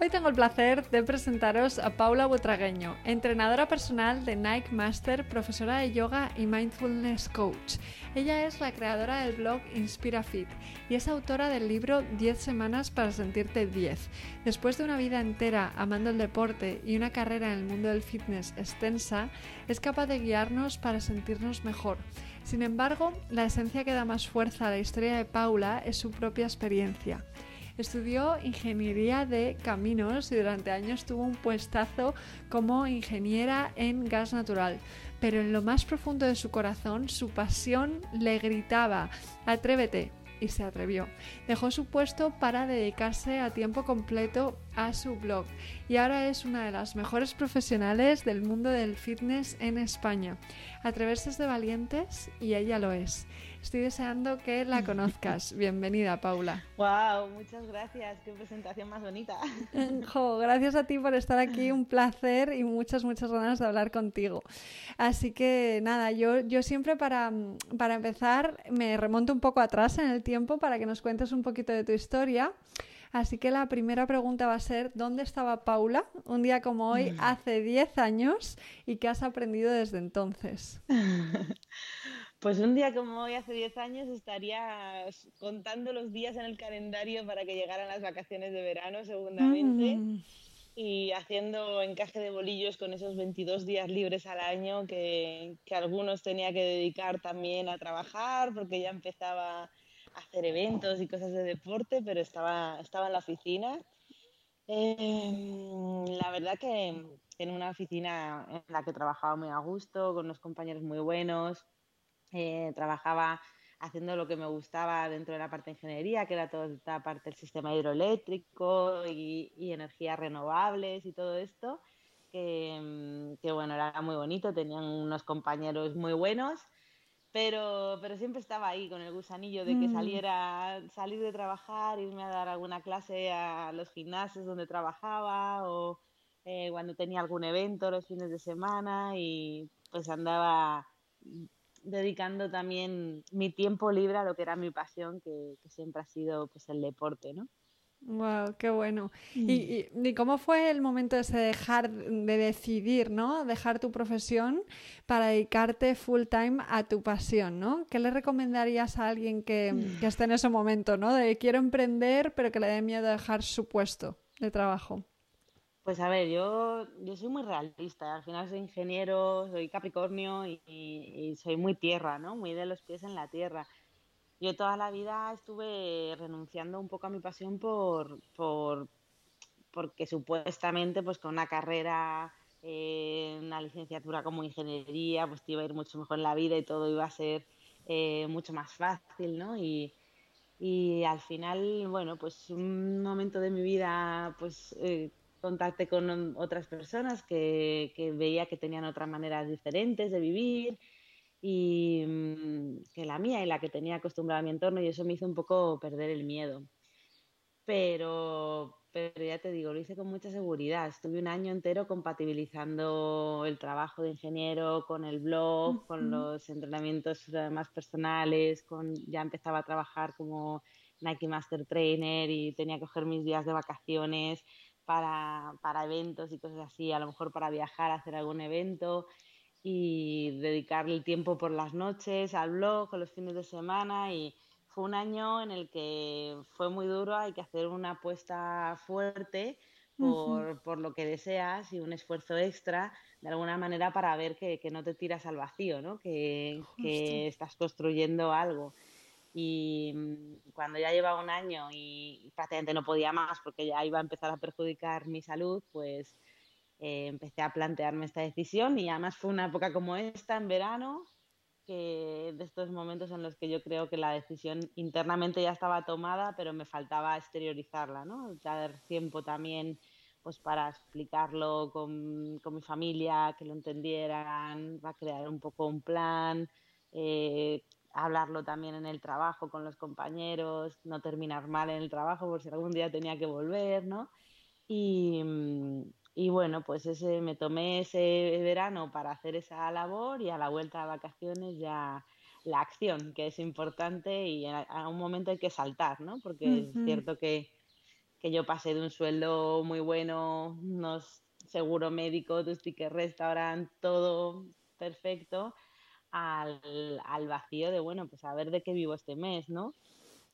Hoy tengo el placer de presentaros a Paula Butragueño, entrenadora personal de Nike Master, profesora de yoga y mindfulness coach. Ella es la creadora del blog Inspira Fit y es autora del libro 10 semanas para sentirte 10. Después de una vida entera amando el deporte y una carrera en el mundo del fitness extensa, es capaz de guiarnos para sentirnos mejor. Sin embargo, la esencia que da más fuerza a la historia de Paula es su propia experiencia. Estudió ingeniería de caminos y durante años tuvo un puestazo como ingeniera en gas natural. Pero en lo más profundo de su corazón, su pasión le gritaba, atrévete, y se atrevió. Dejó su puesto para dedicarse a tiempo completo a su blog y ahora es una de las mejores profesionales del mundo del fitness en España. Atreverse es de valientes y ella lo es. Estoy deseando que la conozcas. Bienvenida, Paula. Wow, muchas gracias. Qué presentación más bonita. Jo, gracias a ti por estar aquí. Un placer y muchas, muchas ganas de hablar contigo. Así que nada, yo, yo siempre para, para empezar me remonto un poco atrás en el tiempo para que nos cuentes un poquito de tu historia. Así que la primera pregunta va a ser, ¿dónde estaba Paula un día como hoy, mm. hace 10 años, y qué has aprendido desde entonces? Pues un día como hoy, hace 10 años, estaría contando los días en el calendario para que llegaran las vacaciones de verano, segundamente, mm. y haciendo encaje de bolillos con esos 22 días libres al año que, que, algunos tenía que dedicar también a trabajar, porque ya empezaba a hacer eventos y cosas de deporte, pero estaba, estaba en la oficina. Em, la verdad que en una oficina en la que trabajaba muy a gusto, con unos compañeros muy buenos, eh, trabajaba haciendo lo que me gustaba dentro de la parte de ingeniería, que era toda esta parte del sistema hidroeléctrico y, energías renovables y todo esto, mm, que, bueno, era muy bonito, tenían unos compañeros muy buenos, pero, pero siempre estaba ahí con el gusanillo de que mm. saliera, salir de trabajar, irme a dar alguna clase a los gimnasios donde trabajaba o eh, cuando tenía algún evento los fines de semana y pues andaba dedicando también mi tiempo libre a lo que era mi pasión, que, siempre ha sido pues el deporte, ¿no? Wow, qué bueno. Mm. ¿Y, cómo fue el momento de dejar, de decidir, ¿no? Dejar tu profesión para dedicarte full time a tu pasión, ¿no? ¿Qué le recomendarías a alguien que, mm. que esté en ese momento, ¿no? De quiero emprender, pero que le dé miedo dejar su puesto de trabajo. Pues a ver, yo, yo soy muy realista. Al final soy ingeniero, soy Capricornio y, soy muy tierra, ¿no? Muy de los pies en la tierra. Yo toda la vida estuve renunciando un poco a mi pasión por, por porque supuestamente pues con una carrera, eh, una licenciatura como ingeniería, pues te iba a ir mucho mejor en la vida y todo iba a ser eh, mucho más fácil, ¿no? Y, y al final, bueno, pues un momento de mi vida, pues eh, contacté con otras personas que, veía que tenían otras maneras diferentes de vivir y mm, que la mía y la que tenía acostumbrada a mi entorno y eso me hizo un poco perder el miedo. Pero, pero ya te digo, lo hice con mucha seguridad. Estuve un año entero compatibilizando el trabajo de ingeniero con el blog, con los entrenamientos más personales, con, ya empezaba a trabajar como Nike Master Trainer y tenía que coger mis días de vacaciones para, para eventos y cosas así, a lo mejor para viajar, hacer algún evento y dedicarle el tiempo por las noches al blog los fines de semana y fue un año en el que fue muy duro, hay que hacer una apuesta fuerte por, por, lo que deseas y un esfuerzo extra de alguna manera para ver que, que no te tiras al vacío, ¿no? que, que estás construyendo algo. Y mm, cuando ya llevaba un año y prácticamente no podía más porque ya iba a empezar a perjudicar mi salud, pues eh, empecé a plantearme esta decisión y además fue una época como esta, en verano, que de estos momentos en los que yo creo que la decisión internamente ya estaba tomada, pero me faltaba exteriorizarla, ¿no? Dar tiempo también pues para explicarlo con, mi familia, que lo entendieran, va a crear un poco un plan, eh, hablarlo también en el trabajo con los compañeros, no terminar mal en el trabajo por si algún día tenía que volver, ¿no? Y, y bueno, pues ese, me tomé ese verano para hacer esa labor y a la vuelta de vacaciones ya la acción, que es importante y a, un momento hay que saltar, ¿no? Porque es cierto que, que, yo pasé de un sueldo muy bueno, unos seguro médico, tus tickets restaurant, todo perfecto, al, al, vacío de, bueno, pues a ver de qué vivo este mes, ¿no?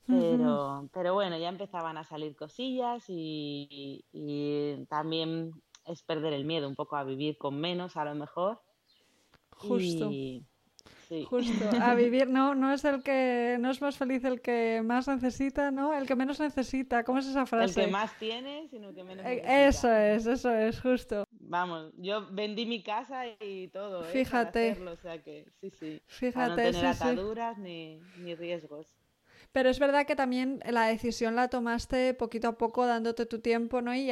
Pero, pero bueno, ya empezaban a salir cosillas y, y, también es perder el miedo un poco a vivir con menos a lo mejor. Justo. Justo, a vivir, no, no es el que, no es más feliz el que más necesita, ¿no? El que menos necesita, ¿cómo es esa frase? El que más tiene, sino que menos eh, necesita. Eso es, eso es, justo. Vamos, yo vendí mi casa y todo, ¿eh? Fíjate. o sea que, sí, sí. Fíjate, Para no tener ataduras ni, ni riesgos. Pero es verdad que también la decisión la tomaste poquito a poco, dándote tu tiempo, ¿no? Y,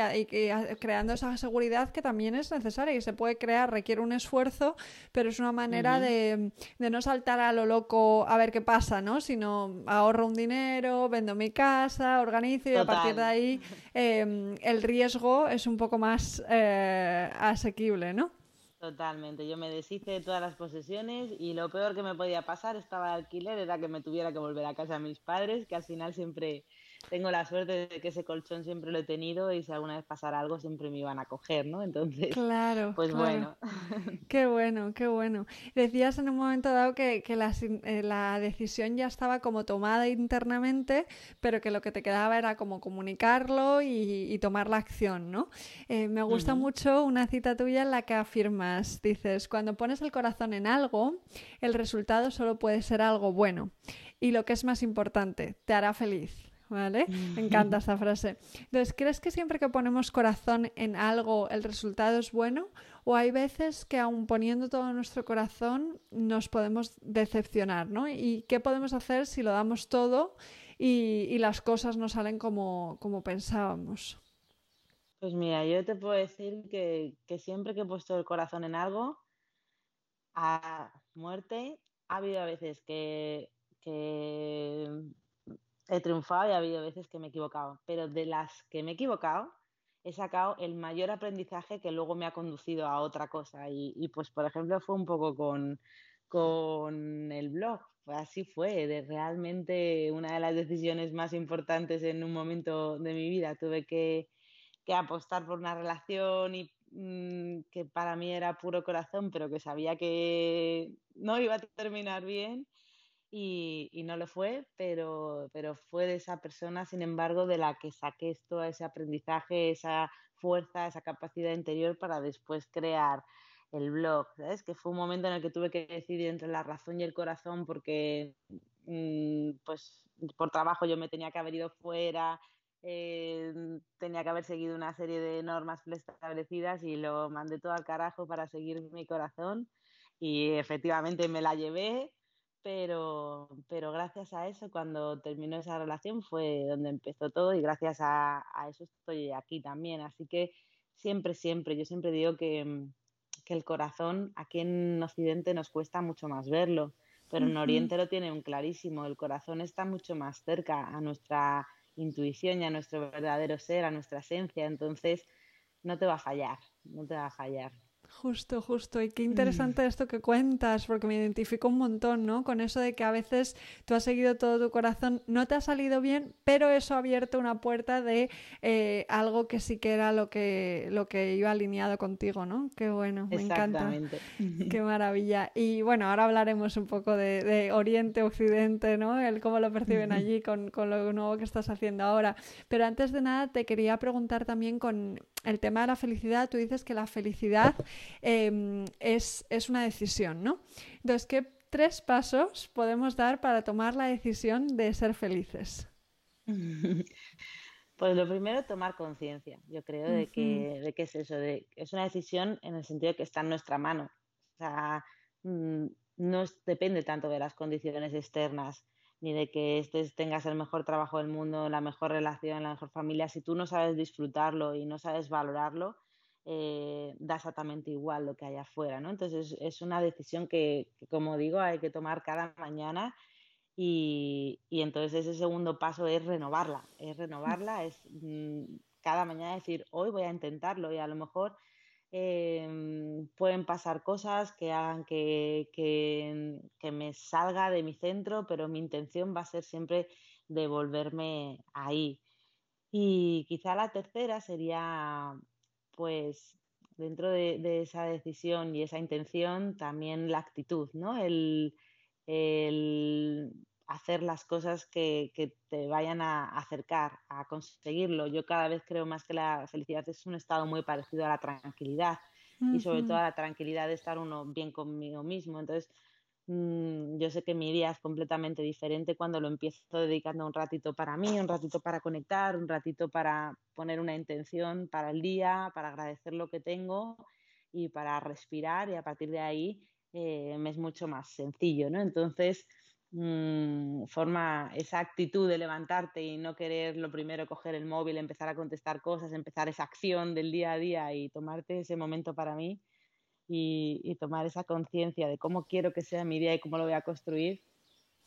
creando esa seguridad que también es necesaria y se puede crear, requiere un esfuerzo, pero es una manera de, no saltar a lo loco a ver qué pasa, ¿no? Sino ahorro un dinero, vendo mi casa, organizo y a partir de ahí em, el riesgo es un poco más eh, asequible, ¿no? Totalmente, yo me deshice de todas las posesiones y lo peor que me podía pasar estaba de alquiler era que me tuviera que volver a casa a mis padres, que al final siempre tengo la suerte de que ese colchón siempre lo he tenido y si alguna vez pasara algo siempre me iban a coger, ¿no? Entonces, claro, pues bueno. Qué bueno, qué bueno. Decías en un momento dado que, que la, eh, la, decisión ya estaba como tomada internamente, pero que lo que te quedaba era como comunicarlo y, tomar la acción, ¿no? Eh, me gusta mucho una cita tuya en la que afirmas, dices, cuando pones el corazón en algo, el resultado solo puede ser algo bueno. Y lo que es más importante, te hará feliz. ¿Vale? Me encanta esta frase. Entonces, ¿crees que siempre que ponemos corazón en algo el resultado es bueno? ¿O hay veces que aun poniendo todo nuestro corazón nos podemos decepcionar, ¿no? ¿Y qué podemos hacer si lo damos todo y, las cosas no salen como, como pensábamos? Pues mira, yo te puedo decir que, que siempre que he puesto el corazón en algo, a muerte, ha habido a veces que, que he triunfado y ha habido veces que me he equivocado, pero de las que me he equivocado, he sacado el mayor aprendizaje que luego me ha conducido a otra cosa. Y, pues, por ejemplo, fue un poco con, con el blog. Así fue, de realmente una de las decisiones más importantes en un momento de mi vida. Tuve que, que apostar por una relación y mm, que para mí era puro corazón, pero que sabía que no iba a terminar bien y, no lo fue, pero, pero fue de esa persona, sin embargo, de la que saqué todo ese aprendizaje, esa fuerza, esa capacidad interior para después crear el blog, ¿sabes? Que fue un momento en el que tuve que decidir entre la razón y el corazón porque, mm, pues, por trabajo yo me tenía que haber ido fuera, eh, tenía que haber seguido una serie de normas establecidas y lo mandé todo al carajo para seguir mi corazón y efectivamente me la llevé pero, pero gracias a eso, cuando terminó esa relación, fue donde empezó todo y gracias a, eso estoy aquí también. Así que siempre, siempre, yo siempre digo que, mm, que, el corazón aquí en Occidente nos cuesta mucho más verlo, pero en Oriente lo tienen clarísimo, el corazón está mucho más cerca a nuestra intuición y a nuestro verdadero ser, a nuestra esencia, entonces no te va a fallar, no te va a fallar. Justo, justo. Y qué interesante esto que cuentas, porque me identifico un montón, ¿no? Con eso de que a veces tú has seguido todo tu corazón, no te ha salido bien, pero eso ha abierto una puerta de eh, algo que sí que era lo que, lo que iba alineado contigo, ¿no? Qué bueno, me encanta. Qué maravilla. Y bueno, ahora hablaremos un poco de, Oriente, Occidente, ¿no? El cómo lo perciben allí con, con lo nuevo que estás haciendo ahora. Pero antes de nada, te quería preguntar también con el tema de la felicidad. Tú dices que la felicidad Em, es, una decisión, ¿no? Entonces, ¿qué tres pasos podemos dar para tomar la decisión de ser felices? Pues lo primero, tomar conciencia, yo creo, de que, de que es eso, de, es una decisión en el sentido de que está en nuestra mano. O sea, mm, no depende tanto de las condiciones externas. Ni de que estés, tengas el mejor trabajo del mundo, la mejor relación, la mejor familia. Si tú no sabes disfrutarlo y no sabes valorarlo, eh, da exactamente igual lo que hay afuera, ¿no? Entonces es una decisión que, como digo, hay que tomar cada mañana y, entonces ese segundo paso es renovarla, es renovarla, es mm, cada mañana decir, hoy voy a intentarlo y a lo mejor em, pueden pasar cosas que hagan que, que, me salga de mi centro, pero mi intención va a ser siempre devolverme ahí. Y quizá la tercera sería pues dentro de, esa decisión y esa intención también la actitud, ¿no? El, hacer las cosas que, te vayan a acercar a conseguirlo. Yo cada vez creo más que la felicidad es un estado muy parecido a la tranquilidad y sobre todo a la tranquilidad de estar uno bien conmigo mismo. Entonces, Mm, yo sé que mi día es completamente diferente cuando lo empiezo dedicando un ratito para mí, un ratito para conectar, un ratito para poner una intención para el día, para agradecer lo que tengo y para respirar y a partir de ahí eh, me es mucho más sencillo, ¿no? Entonces, mm, forma esa actitud de levantarte y no querer lo primero coger el móvil, empezar a contestar cosas, empezar esa acción del día a día y tomarte ese momento para mí, y, tomar esa conciencia de cómo quiero que sea mi día y cómo lo voy a construir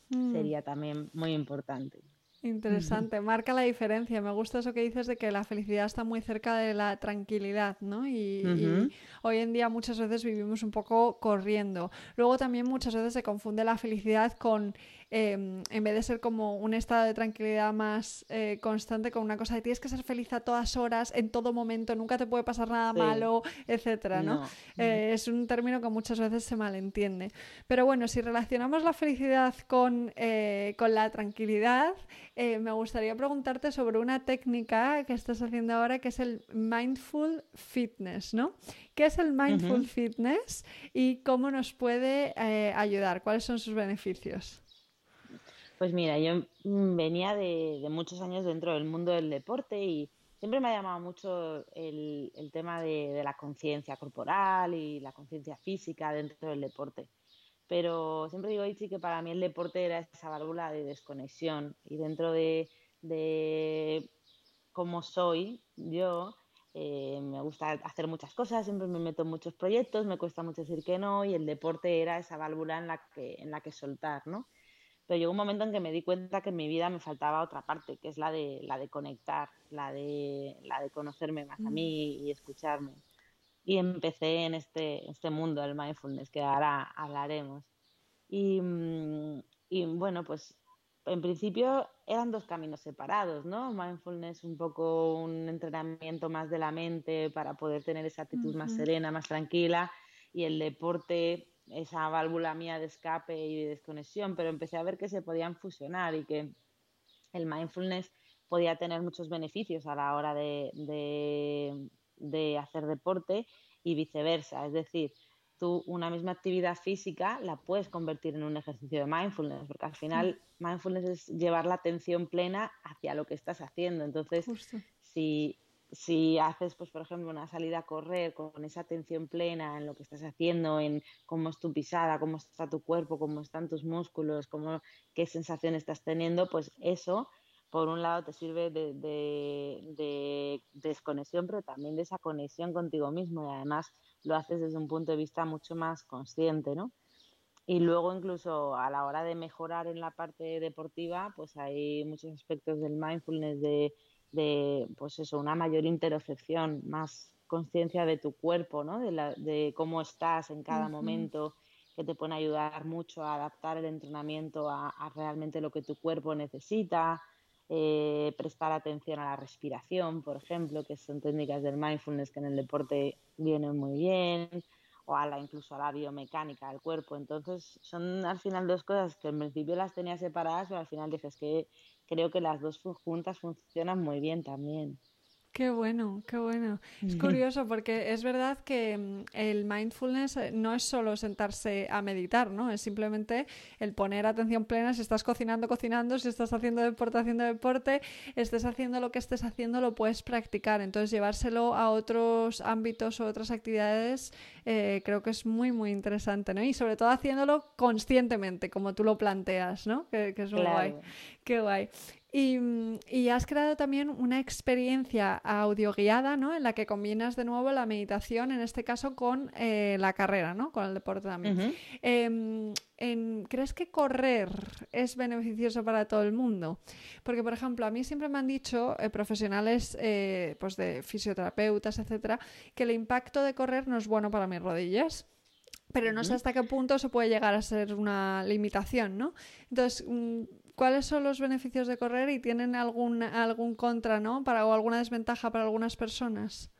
mm. sería también muy importante. Interesante, marca la diferencia. Me gusta eso que dices de que la felicidad está muy cerca de la tranquilidad, ¿no? Y, hoy en día muchas veces vivimos un poco corriendo. Luego también muchas veces se confunde la felicidad con, em, en vez de ser como un estado de tranquilidad más eh, constante, con una cosa de tienes que ser feliz a todas horas, en todo momento, nunca te puede pasar nada malo, etcétera, ¿no? Eh, es un término que muchas veces se malentiende. Pero bueno, si relacionamos la felicidad con, eh, con la tranquilidad, me gustaría preguntarte sobre una técnica que estás haciendo ahora que es el mindful fitness, ¿no? ¿Qué es el mindful fitness y cómo nos puede ayudar? ¿Cuáles son sus beneficios? Pues mira, yo venía de, muchos años dentro del mundo del deporte y siempre me ha llamado mucho el, tema de, la conciencia corporal y la conciencia física dentro del deporte pero siempre digo, Ichi, que para mí el deporte era esa válvula de desconexión y dentro de, de cómo soy yo, eh, me gusta hacer muchas cosas, siempre me meto en muchos proyectos, me cuesta mucho decir que no y el deporte era esa válvula en la que, en la que soltar, ¿no? Pero llegó un momento en que me di cuenta que en mi vida me faltaba otra parte, que es la de, la de conectar, la de, la de conocerme más a mí y escucharme y empecé en este, este mundo del mindfulness que ahora hablaremos. Y, mm, y, bueno, pues en principio eran dos caminos separados, ¿no? Mindfulness un poco un entrenamiento más de la mente para poder tener esa actitud más serena, más tranquila y el deporte esa válvula mía de escape y de desconexión, pero empecé a ver que se podían fusionar y que el mindfulness podía tener muchos beneficios a la hora de de hacer deporte y viceversa. Es decir, tú una misma actividad física la puedes convertir en un ejercicio de mindfulness, porque al final mindfulness es llevar la atención plena hacia lo que estás haciendo. Entonces, si, si haces, pues, por ejemplo, una salida a correr con esa atención plena en lo que estás haciendo, en cómo es tu pisada, cómo está tu cuerpo, cómo están tus músculos, cómo, qué sensación estás teniendo, pues eso por un lado te sirve de, desconexión, pero también de esa conexión contigo mismo y además lo haces desde un punto de vista mucho más consciente, ¿no? Y luego incluso a la hora de mejorar en la parte deportiva, pues hay muchos aspectos del mindfulness de, de pues eso, una mayor interocepción, más conciencia de tu cuerpo, ¿no? De, cómo estás en cada momento, que te pueden ayudar mucho a adaptar el entrenamiento a realmente lo que tu cuerpo necesita, eh, prestar atención a la respiración, por ejemplo, que son técnicas del mindfulness que en el deporte vienen muy bien, o a la, incluso a la biomecánica del cuerpo. Entonces, son al final dos cosas que en principio las tenía separadas, pero al final dices que creo que las dos juntas funcionan muy bien también. Qué bueno, qué bueno. Es curioso porque es verdad que mm, el mindfulness eh, no es solo sentarse a meditar, ¿no? Es simplemente el poner atención plena si estás cocinando, cocinando, si estás haciendo deporte, haciendo deporte, estés haciendo lo que estés haciendo, lo puedes practicar. Entonces, llevárselo a otros ámbitos o otras actividades eh, creo que es muy, muy interesante, ¿no? Y sobre todo haciéndolo conscientemente, como tú lo planteas, ¿no? Que, es muy guay. Qué guay. Y, has creado también una experiencia audioguiada, ¿no? En la que combinas de nuevo la meditación, en este caso con eh, la carrera, ¿no? Con el deporte también. Em, ¿Crees que correr es beneficioso para todo el mundo? Porque, por ejemplo, a mí siempre me han dicho eh, profesionales eh, pues de fisioterapeutas, etcétera, que el impacto de correr no es bueno para mis rodillas pero no sé hasta qué punto eso puede llegar a ser una limitación, ¿no? Entonces, mm, ¿cuáles son los beneficios de correr y tienen algún, algún contra, ¿no? Para, o alguna desventaja para algunas personas.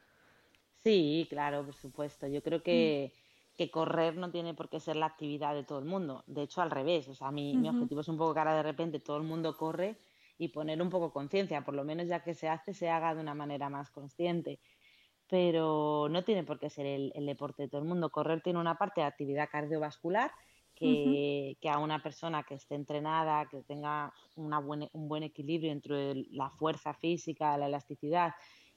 Sí, claro, por supuesto. Yo creo que, mm. correr no tiene por qué ser la actividad de todo el mundo. De hecho, al revés. O sea, mi, mi objetivo es un poco que ahora de repente todo el mundo corre y poner un poco conciencia, por lo menos ya que se hace, se haga de una manera más consciente pero no tiene por qué ser el, deporte de todo el mundo. Correr tiene una parte de actividad cardiovascular que, a una persona que esté entrenada, que tenga un buen equilibrio entre la fuerza física, la elasticidad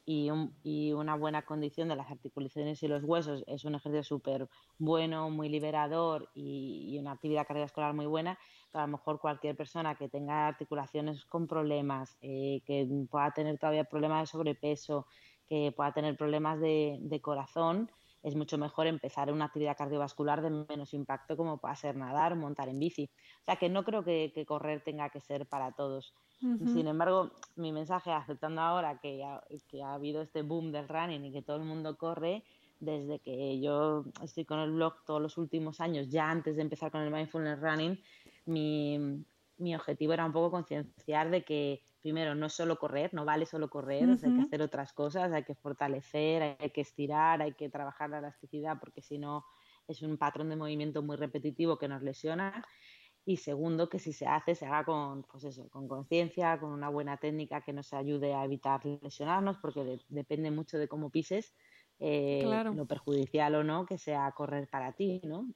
y, una buena condición de las articulaciones y los huesos, es un ejercicio súper bueno, muy liberador y, una actividad cardiovascular muy buena. Pero a lo mejor cualquier persona que tenga articulaciones con problemas, eh, que pueda tener todavía problemas de sobrepeso, que pueda tener problemas de, corazón, es mucho mejor empezar una actividad cardiovascular de menos impacto como pueda ser nadar o montar en bici. O sea que no creo que, correr tenga que ser para todos. Sin embargo, mi mensaje, aceptando ahora que, que ha habido este boom del running y que todo el mundo corre, desde que yo estoy con el blog todos los últimos años, ya antes de empezar con el mindfulness running, mi, mi objetivo era un poco concienciar de que primero no es solo correr, no vale solo correr, hay que hacer otras cosas, hay que fortalecer, hay que estirar, hay que trabajar la elasticidad porque si no es un patrón de movimiento muy repetitivo que nos lesiona. Y segundo, que si se hace, se haga con, pues eso, con conciencia, con una buena técnica que nos ayude a evitar lesionarnos, porque depende mucho de cómo pises, eh, lo perjudicial o no que sea correr para ti, ¿no?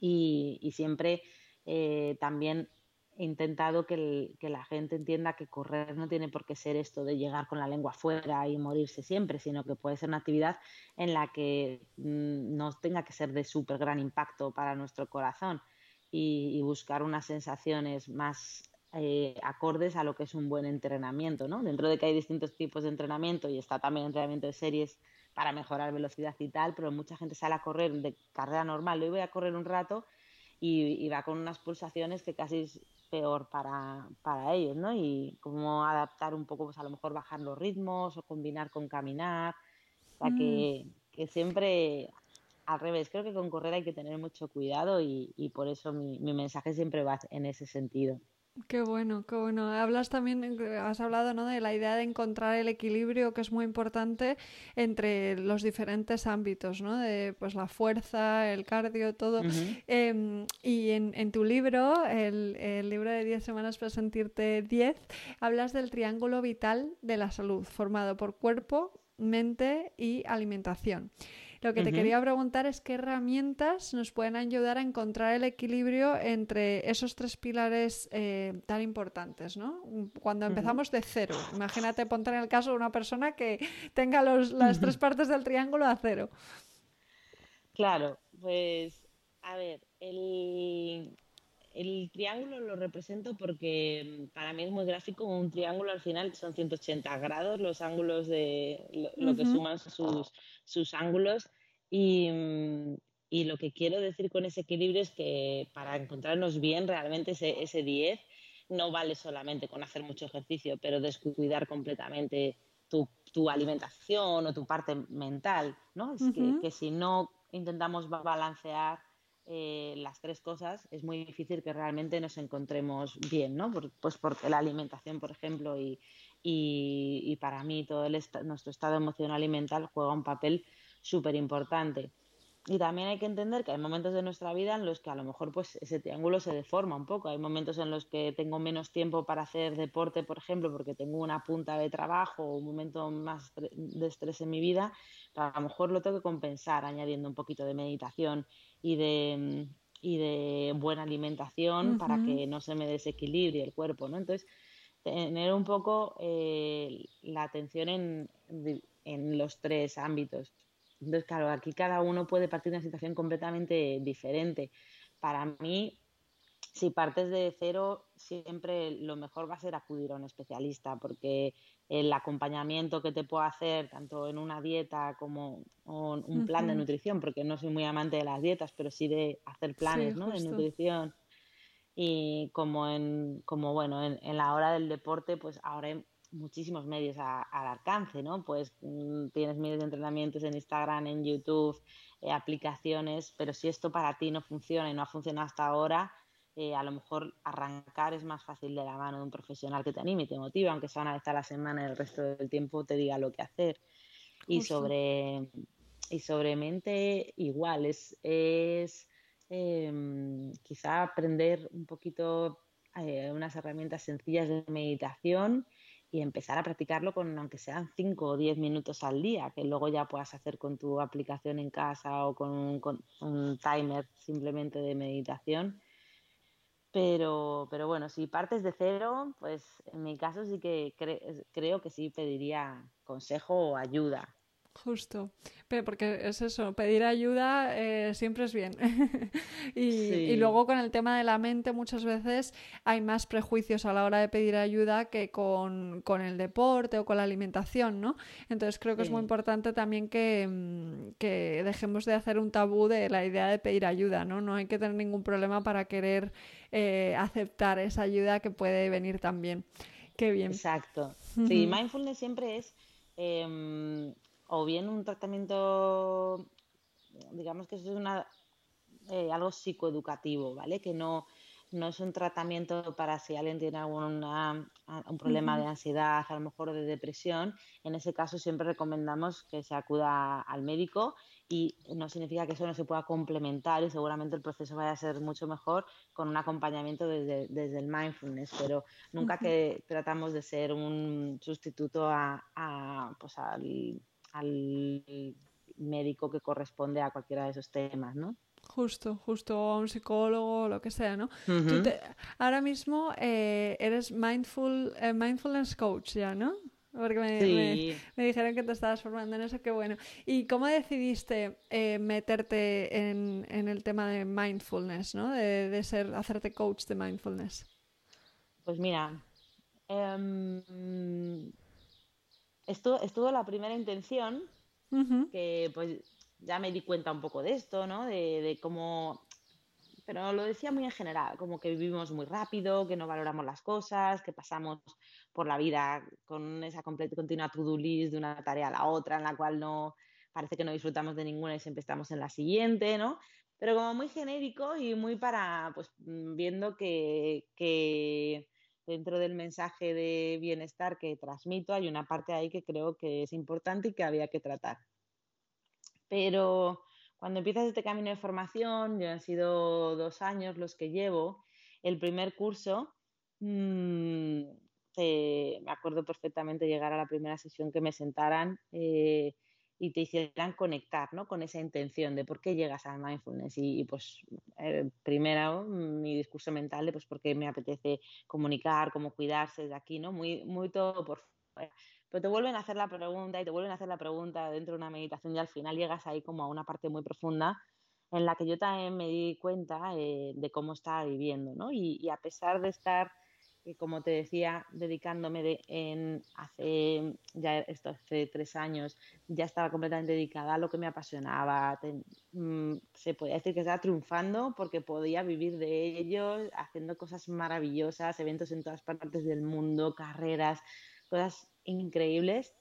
Y, siempre eh, también he intentado que, la gente entienda que correr no tiene por qué ser esto de llegar con la lengua afuera y morirse siempre, sino que puede ser una actividad en la que mm, no tenga que ser de súper gran impacto para nuestro corazón y, buscar unas sensaciones más eh, acordes a lo que es un buen entrenamiento, ¿no? Dentro de que hay distintos tipos de entrenamiento y está también entrenamiento de series para mejorar velocidad y tal, pero mucha gente sale a correr de carrera normal, hoy voy a correr un rato y, va con unas pulsaciones que casi peor para, para, ellos, ¿no? Y cómo adaptar un poco, pues a lo mejor bajar los ritmos o combinar con caminar. O sea, que, mm. siempre al revés, creo que con correr hay que tener mucho cuidado y, y por eso mi, mi mensaje siempre va en ese sentido. Qué bueno, qué bueno. Hablas también, has hablado ¿no? de la idea de encontrar el equilibrio que es muy importante entre los diferentes ámbitos, ¿no? De pues la fuerza, el cardio, todo. Em, y en, en, tu libro, el, el libro de 10 semanas para sentirte 10, hablas del triángulo vital de la salud, formado por cuerpo, mente y alimentación. Lo que te quería preguntar es qué herramientas nos pueden ayudar a encontrar el equilibrio entre esos tres pilares eh, tan importantes, ¿no? Cuando empezamos de cero, imagínate ponte en el caso de una persona que tenga las tres partes del triángulo a cero. Claro, pues a ver, el, el triángulo lo represento porque mm, para mí es muy gráfico. Un triángulo al final son 180 grados los ángulos de lo, que suman sus, sus ángulos. Y, mm, y, lo que quiero decir con ese equilibrio es que para encontrarnos bien, realmente ese, ese 10 no vale solamente con hacer mucho ejercicio, pero descuidar completamente tu, tu alimentación o tu parte mental. ¿no? Es que, que si no intentamos balancear eh, las tres cosas, es muy difícil que realmente nos encontremos bien, ¿no? pues porque la alimentación, por ejemplo, y, y, para mí todo el nuestro estado emocional y mental juega un papel súper importante. y también hay que entender que hay momentos de nuestra vida en los que a lo mejor pues ese triángulo se deforma un poco. Hay momentos en los que tengo menos tiempo para hacer deporte, por ejemplo, porque tengo una punta de trabajo o un momento más de estrés en mi vida. Pero a lo mejor lo tengo que compensar añadiendo un poquito de meditación y de, y de buena alimentación para que no se me desequilibre el cuerpo, ¿no? Entonces, tener un poco eh, la atención en, en los tres ámbitos. Entonces, claro, aquí cada uno puede partir de una situación completamente diferente. Para mí, si partes de cero, siempre lo mejor va a ser acudir a un especialista, porque el acompañamiento que te puedo hacer, tanto en una dieta como un plan de nutrición, porque no soy muy amante de las dietas, pero sí de hacer planes ¿no? de nutrición. Y como en, como bueno, en, en, la hora del deporte, pues ahora muchísimos medios al alcance, ¿no? Pues mm, tienes medios de entrenamientos en Instagram, en YouTube, eh, aplicaciones, pero si esto para ti no funciona y no ha funcionado hasta ahora, eh, a lo mejor arrancar es más fácil de la mano de un profesional que te anime y te motive, aunque sea una vez a la semana y el resto del tiempo te diga lo que hacer. Y sobre, y sobre mente igual, es, es em, quizá aprender un poquito eh, unas herramientas sencillas de meditación y empezar a practicarlo con aunque sean 5 o 10 minutos al día, que luego ya puedas hacer con tu aplicación en casa o con un, timer simplemente de meditación. Pero, pero bueno, si partes de cero, pues en mi caso sí que creo que sí pediría consejo o ayuda Justo, pero porque es eso, pedir ayuda eh, siempre es bien. y, luego con el tema de la mente muchas veces hay más prejuicios a la hora de pedir ayuda que con, el deporte o con la alimentación, ¿no? Entonces creo que es muy importante también que, mm, que, dejemos de hacer un tabú de la idea de pedir ayuda, ¿no? No hay que tener ningún problema para querer eh, aceptar esa ayuda que puede venir también. Qué bien. Exacto. Sí, mindfulness siempre es... Em, o bien un tratamiento, digamos que es una, eh, algo psicoeducativo, ¿vale? Que no, no es un tratamiento para si alguien tiene algún un problema de ansiedad, a lo mejor de depresión. En ese caso siempre recomendamos que se acuda al médico y no significa que eso no se pueda complementar y seguramente el proceso vaya a ser mucho mejor con un acompañamiento desde, desde el mindfulness, pero nunca que tratamos de ser un sustituto a, a pues al al médico que corresponde a cualquiera de esos temas, ¿no? Justo, justo a un psicólogo o lo que sea, ¿no? ahora mismo eh, eres mindful, eh, mindfulness coach ya, ¿no? Porque me, me, dijeron que te estabas formando en eso, qué bueno. ¿Y cómo decidiste eh, meterte en, en, el tema de mindfulness, ¿no? De, de, ser, hacerte coach de mindfulness. Pues mira, esto, estuvo la primera intención, que pues ya me di cuenta un poco de esto, ¿no? De, cómo, pero lo decía muy en general, como que vivimos muy rápido, que no valoramos las cosas, que pasamos por la vida con esa completa continua to-do list de una tarea a la otra, en la cual no parece que no disfrutamos de ninguna y siempre estamos en la siguiente, ¿no? Pero como muy genérico y muy para, pues viendo que, que dentro del mensaje de bienestar que transmito hay una parte ahí que creo que es importante y que había que tratar. Pero cuando empiezas este camino de formación, ya han sido dos años los que llevo, el primer curso, mm, me acuerdo perfectamente llegar a la primera sesión que me sentaran. Eh, y te hicieran conectar ¿no? con esa intención de por qué llegas al mindfulness. Y, pues, eh, primero, mi discurso mental de pues por qué me apetece comunicar, cómo cuidarse de aquí, ¿no? Muy, muy todo por fuera. Pero te vuelven a hacer la pregunta y te vuelven a hacer la pregunta dentro de una meditación y al final llegas ahí como a una parte muy profunda en la que yo también me di cuenta eh, de cómo estaba viviendo, ¿no? y a pesar de estar que como te decía, dedicándome de, en hace ya esto hace tres años, ya estaba completamente dedicada a lo que me apasionaba. Mm, se podía decir que estaba triunfando porque podía vivir de ello, haciendo cosas maravillosas, eventos en todas partes del mundo, carreras, cosas increíbles.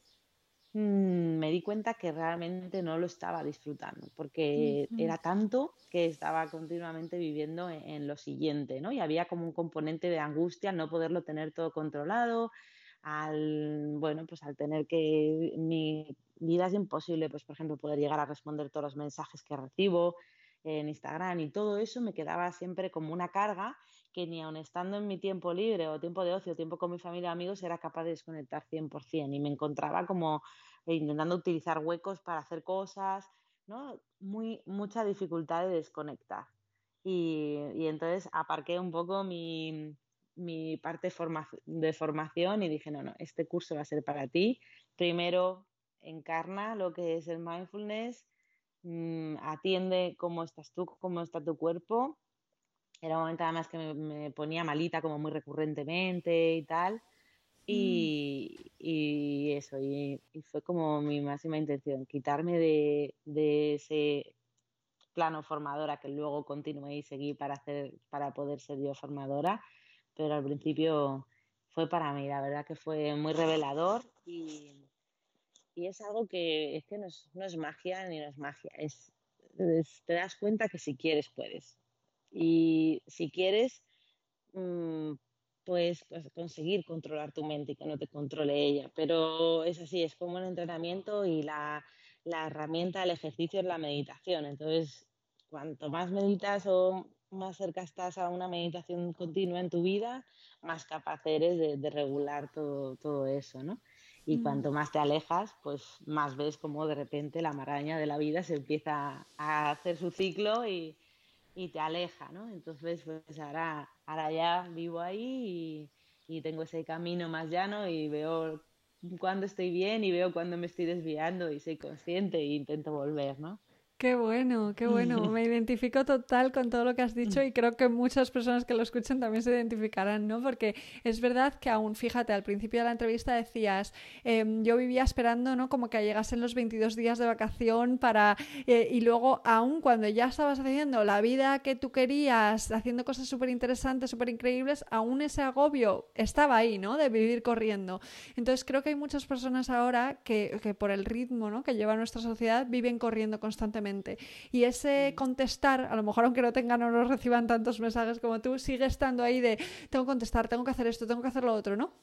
Mm, me di cuenta que realmente no lo estaba disfrutando, porque era tanto que estaba continuamente viviendo en, lo siguiente, ¿no? Y había como un componente de angustia no poderlo tener todo controlado, al, bueno, pues al tener que mi vida es imposible, pues por ejemplo, poder llegar a responder todos los mensajes que recibo en Instagram y todo eso me quedaba siempre como una carga que ni aun estando en mi tiempo libre o tiempo de ocio, tiempo con mi familia y amigos, era capaz de desconectar 100% y me encontraba como intentando utilizar huecos para hacer cosas, ¿no? Muy, mucha dificultad de desconectar. Y, entonces aparqué un poco mi, mi parte de formación y dije, no, no, este curso va a ser para ti. Primero encarna lo que es el mindfulness, mm, atiende cómo estás tú, cómo está tu cuerpo. Era un momento además que me, ponía malita como muy recurrentemente y tal. Y, mm. eso, y, fue como mi máxima intención, quitarme de, de ese plano formadora que luego continué y seguí para, hacer, para poder ser yo formadora pero al principio fue para mí, la verdad que fue muy revelador y, es algo que es que no es, no es, magia ni no es magia, es, te das cuenta que si quieres puedes. Y si quieres, mm, puedes pues, conseguir controlar tu mente y que no te controle ella. Pero es así, es como un entrenamiento y la, la herramienta, el ejercicio es la meditación. Entonces, cuanto más meditas o más cerca estás a una meditación continua en tu vida, más capaz eres de, regular todo, todo, eso, ¿no? Y mm. cuanto más te alejas, pues más ves como de repente la maraña de la vida se empieza a hacer su ciclo y, y te aleja, ¿no? Entonces, pues ahora, ahora ya vivo ahí y, tengo ese camino más llano y veo cuando estoy bien y veo cuando me estoy desviando y soy consciente e intento volver, ¿no? Qué bueno, qué bueno. Me identifico total con todo lo que has dicho y creo que muchas personas que lo escuchan también se identificarán, ¿no? Porque es verdad que aún, fíjate, al principio de la entrevista decías, em, yo vivía esperando, ¿no? Como que llegasen los 22 días de vacación para... Eh, y luego, aún cuando ya estabas haciendo la vida que tú querías, haciendo cosas súper interesantes, súper increíbles, aún ese agobio estaba ahí, ¿no? De vivir corriendo. Entonces creo que hay muchas personas ahora que, que por el ritmo, ¿no? Que lleva nuestra sociedad, viven corriendo constantemente y ese mm. contestar, a lo mejor aunque no tengan o no reciban tantos mensajes como tú, sigue estando ahí de tengo que contestar, tengo que hacer esto, tengo que hacer lo otro, ¿no?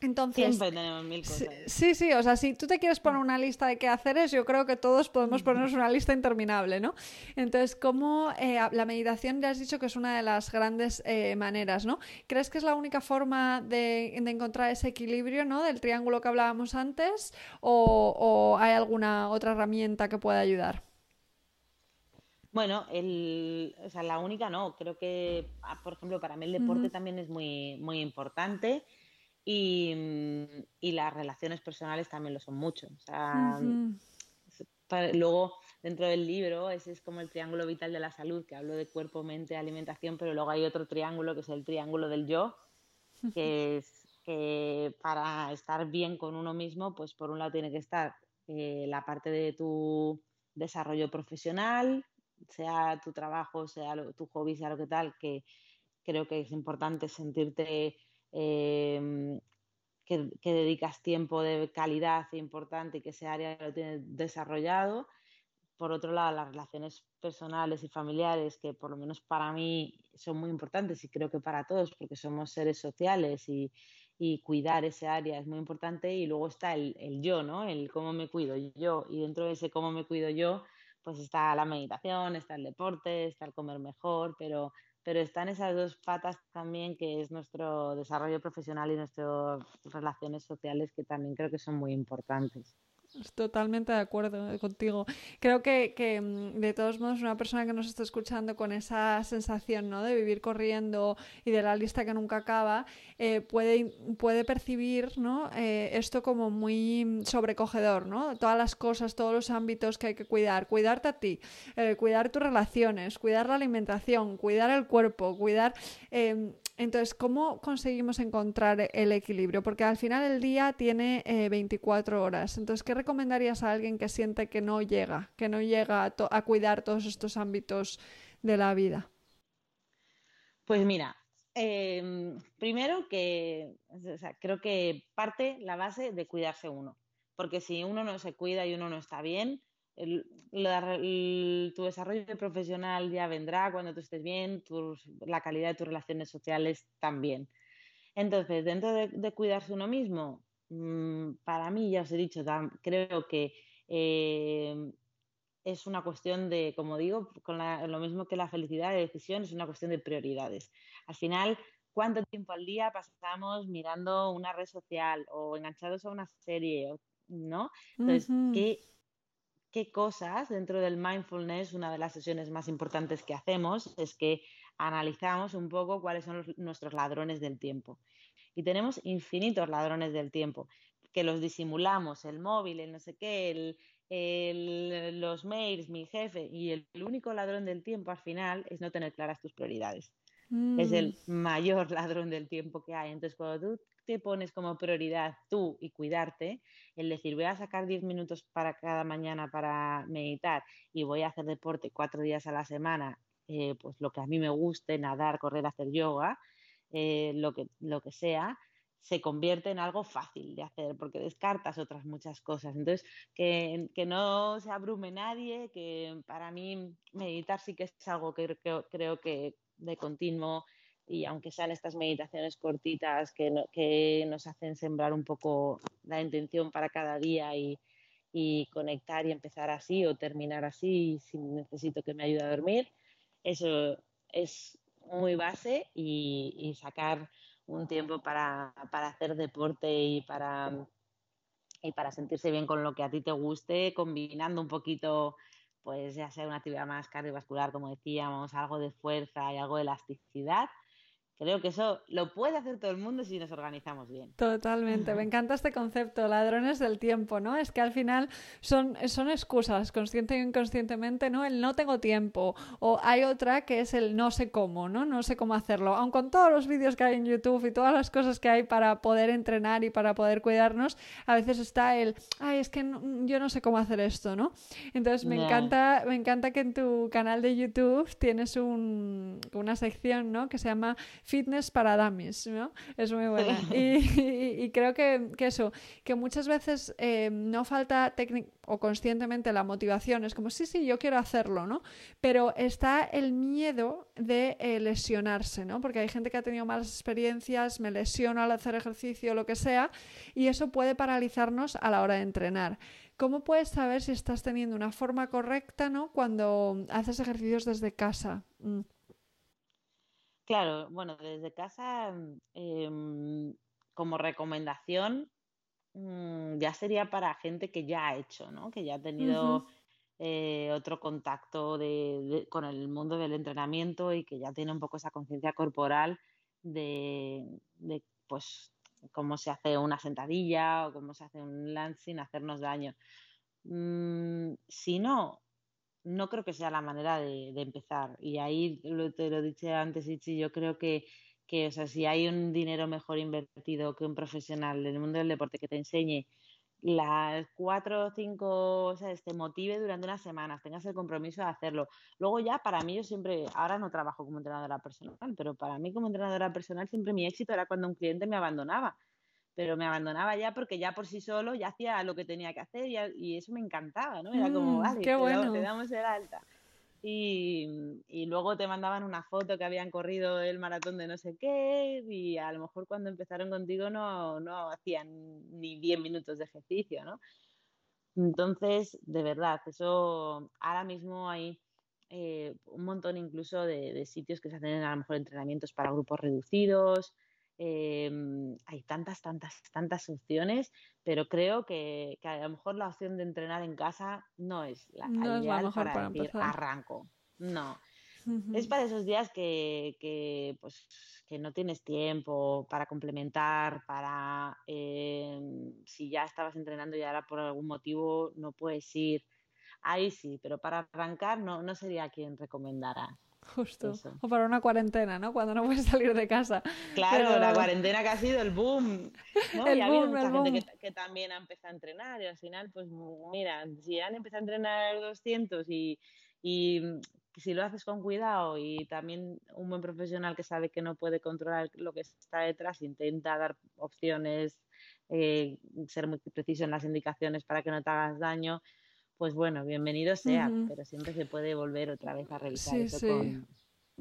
Entonces, Siempre tenemos mil cosas. Sí, sí, o sea, si tú te quieres poner una lista de qué hacer es, yo creo que todos podemos ponernos una lista interminable, ¿no? Entonces, ¿cómo eh, la meditación ya has dicho que es una de las grandes eh, maneras, ¿no? ¿Crees que es la única forma de, encontrar ese equilibrio, ¿no? Del triángulo que hablábamos antes, o, o hay alguna otra herramienta que pueda ayudar? Bueno, el, o sea, la única no. Creo que, ah, por ejemplo, para mí el deporte también es muy, muy importante y, mm, y, las relaciones personales también lo son mucho. O sea, luego, dentro del libro, ese es como el triángulo vital de la salud, que hablo de cuerpo, mente, alimentación, pero luego hay otro triángulo que es el triángulo del yo, que es que para estar bien con uno mismo, pues por un lado tiene que estar eh, la parte de tu desarrollo profesional, sea tu trabajo, sea tu hobby, sea lo que tal, que creo que es importante sentirte em, que, dedicas tiempo de calidad importante y que ese área lo tienes desarrollado. Por otro lado, las relaciones personales y familiares, que por lo menos para mí son muy importantes y creo que para todos, porque somos seres sociales y, cuidar ese área es muy importante. Y luego está el, el yo, ¿no? El cómo me cuido yo. Y dentro de ese cómo me cuido yo, pues está la meditación, está el deporte, está el comer mejor, pero, pero están esas dos patas también que es nuestro desarrollo profesional y nuestras relaciones sociales que también creo que son muy importantes. Totalmente de acuerdo contigo. Creo que, mm, de todos modos una persona que nos está escuchando con esa sensación ¿no? de vivir corriendo y de la lista que nunca acaba, eh, puede, puede percibir ¿no? Eh, esto como muy sobrecogedor, ¿no? Todas las cosas, todos los ámbitos que hay que cuidar. Cuidarte a ti, eh, cuidar tus relaciones, cuidar la alimentación, cuidar el cuerpo, cuidar... Entonces, ¿cómo conseguimos encontrar el equilibrio? Porque al final el día tiene 24 eh, horas. Entonces, ¿qué recomendarías a alguien que siente que no llega, que no llega a, cuidar todos estos ámbitos de la vida? Pues mira, em, primero que creo que parte la base de cuidarse uno. Porque si uno no se cuida y uno no está bien, tu desarrollo profesional ya vendrá cuando tú estés bien, la calidad de tus relaciones sociales también. Entonces, dentro de, cuidarse uno mismo, mm, para mí, ya os he dicho, creo que eh, es una cuestión de, como digo, con lo mismo que la felicidad de decisión, es una cuestión de prioridades. Al final, ¿cuánto tiempo al día pasamos mirando una red social o enganchados a una serie? ¿No? Entonces, ¿qué, ¿qué cosas dentro del mindfulness, una de las sesiones más importantes que hacemos es que analizamos un poco cuáles son nuestros ladrones del tiempo. Y tenemos infinitos ladrones del tiempo, que los disimulamos, el móvil, el no sé qué, el, los mails, mi jefe, y el, único ladrón del tiempo al final es no tener claras tus prioridades. Es el mm. mayor ladrón del tiempo que hay. Entonces, cuando tú te pones como prioridad tú y cuidarte, el decir voy a sacar 10 minutos para cada mañana para meditar y voy a hacer deporte cuatro días a la semana, eh, pues lo que a mí me guste, nadar, correr, hacer yoga, eh, lo, que, lo que sea, se convierte en algo fácil de hacer porque descartas otras muchas cosas. Entonces, que, no se abrume nadie, que para mí meditar sí que es algo que creo, que de continuo y aunque sean estas meditaciones cortitas que, que nos hacen sembrar un poco la intención para cada día y, conectar y empezar así o terminar así si necesito que me ayude a dormir, eso es muy base y sacar un tiempo para, hacer deporte y para, y para sentirse bien con lo que a ti te guste, combinando un poquito, pues ya sea una actividad más cardiovascular, como decíamos, algo de fuerza y algo de elasticidad, Creo que eso lo puede hacer todo el mundo si nos organizamos bien. Totalmente, me encanta este concepto, ladrones del tiempo, ¿no? Es que al final son, son excusas, consciente e inconscientemente, ¿no? El no tengo tiempo, o hay otra que es el no sé cómo, ¿no? No sé cómo hacerlo. Aun con todos los vídeos que hay en YouTube y todas las cosas que hay para poder entrenar y para poder cuidarnos, a veces está el, ay, es que yo no sé cómo hacer esto, ¿no? Entonces me encanta, me encanta que en tu canal de YouTube tienes un, una sección, ¿no? Que se llama fitness para dummies, ¿no? Es muy buena. Y, creo que, eso, que muchas veces eh, no falta técnica o conscientemente la motivación, es como, sí, sí, yo quiero hacerlo, ¿no? Pero está el miedo de eh, lesionarse, ¿no? Porque hay gente que ha tenido malas experiencias, me lesiono al hacer ejercicio, lo que sea, y eso puede paralizarnos a la hora de entrenar. ¿Cómo puedes saber si estás teniendo una forma correcta, ¿no? Cuando haces ejercicios desde casa. Mm. Claro, bueno, desde casa, em, como recomendación, mm, ya sería para gente que ya ha hecho, ¿no? Que ya ha tenido eh, otro contacto con el mundo del entrenamiento y que ya tiene un poco esa conciencia corporal de, pues, cómo se hace una sentadilla o cómo se hace un lance sin hacernos daño. Mm, si no, no creo que sea la manera de, empezar. Y ahí lo, te lo dije antes, Ichi, yo creo que, que, o sea, si hay un dinero mejor invertido que un profesional en el mundo del deporte que te enseñe las cuatro o cinco, o sea, te motive durante unas semanas, tengas el compromiso de hacerlo. Luego ya, para mí, yo siempre, ahora no trabajo como entrenadora personal, pero para mí como entrenadora personal siempre mi éxito era cuando un cliente me abandonaba pero me abandonaba ya porque ya por sí solo ya hacía lo que tenía que hacer y, eso me encantaba, ¿no? Era como, mm, vale, te, damos el alta. Y, luego te mandaban una foto que habían corrido el maratón de no sé qué y a lo mejor cuando empezaron contigo no, no hacían ni 10 minutos de ejercicio, ¿no? Entonces, de verdad, eso ahora mismo hay eh, un montón incluso de, de, sitios que se hacen a lo mejor entrenamientos para grupos reducidos, Em, hay tantas, tantas, tantas opciones, pero creo que, a lo mejor la opción de entrenar en casa no es la ideal para, decir arranco. No. Es para esos días que, pues, que no tienes tiempo para complementar, para em, si ya estabas entrenando y ahora por algún motivo no puedes ir. Ahí sí, pero para arrancar no, no sería quien recomendara. Justo. O para una cuarentena, ¿no? Cuando no puedes salir de casa. Claro, la cuarentena que ha sido el boom. el y ha habido mucha gente que, también ha empezado a entrenar y al final, pues mira, si han empezado a entrenar 200 y, y si lo haces con cuidado y también un buen profesional que sabe que no puede controlar lo que está detrás, intenta dar opciones, eh, ser muy preciso en las indicaciones para que no te hagas daño, pues bueno, bienvenido sea, pero siempre se puede volver otra vez a revisar eso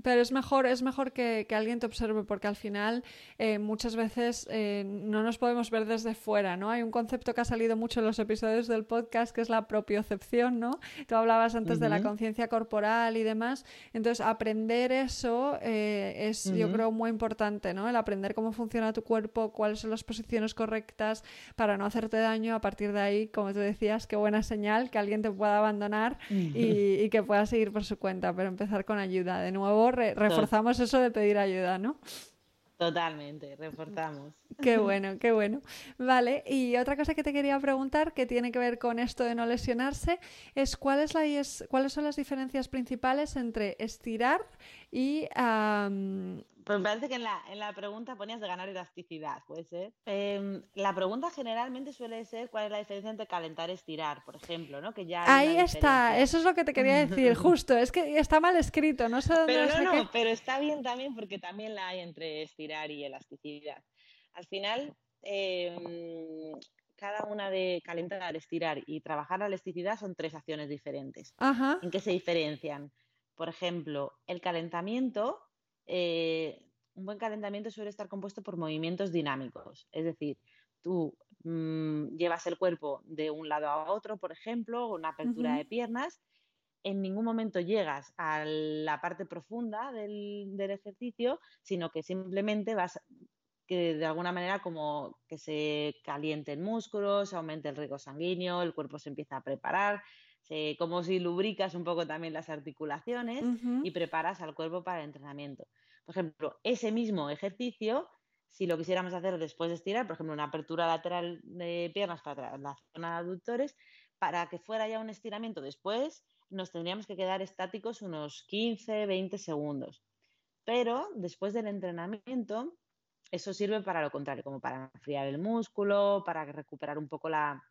Pero es mejor, es mejor que, alguien te observe porque al final eh, muchas veces eh, no nos podemos ver desde fuera, ¿no? Hay un concepto que ha salido mucho en los episodios del podcast que es la propiocepción, ¿no? Tú hablabas antes de la conciencia corporal y demás. Entonces, aprender eso eh, es, yo creo, muy importante, ¿no? El aprender cómo funciona tu cuerpo, cuáles son las posiciones correctas para no hacerte daño. A partir de ahí, como tú decías, qué buena señal que alguien te pueda abandonar y, y que pueda seguir por su cuenta, pero empezar con ayuda. De nuevo, reforzamos eso de pedir ayuda, ¿no? Totalmente, reforzamos. Qué bueno, qué bueno. Vale, y otra cosa que te quería preguntar que tiene que ver con esto de no lesionarse es, ¿cuál es la, cuáles son las diferencias principales entre estirar y pues me parece que en la, en la pregunta ponías de ganar elasticidad, ¿puede ser? Em, la pregunta generalmente suele ser cuál es la diferencia entre calentar y estirar, por ejemplo, ¿no? Que ya Ahí está, eso es lo que te quería decir, justo, es que está mal escrito, no sé dónde Pero no, no, pero está bien también porque también la hay entre estirar y elasticidad. Al final, em, cada una de calentar, estirar y trabajar la elasticidad son tres acciones diferentes. Ajá. ¿En qué se diferencian? Por ejemplo, el calentamiento eh, un buen calentamiento suele estar compuesto por movimientos dinámicos, es decir, tú mm, llevas el cuerpo de un lado a otro, por ejemplo, una apertura de piernas, en ningún momento llegas a la parte profunda del, ejercicio, sino que simplemente vas que de alguna manera como que se calienten músculos, se aumente el riego sanguíneo, el cuerpo se empieza a preparar, como si lubricas un poco también las articulaciones y preparas al cuerpo para el entrenamiento. Por ejemplo, ese mismo ejercicio, si lo quisiéramos hacer después de estirar, por ejemplo, una apertura lateral de piernas para la zona de aductores, para que fuera ya un estiramiento después, nos tendríamos que quedar estáticos unos 15, 20 segundos. Pero después del entrenamiento, eso sirve para lo contrario, como para enfriar el músculo, para recuperar un poco la,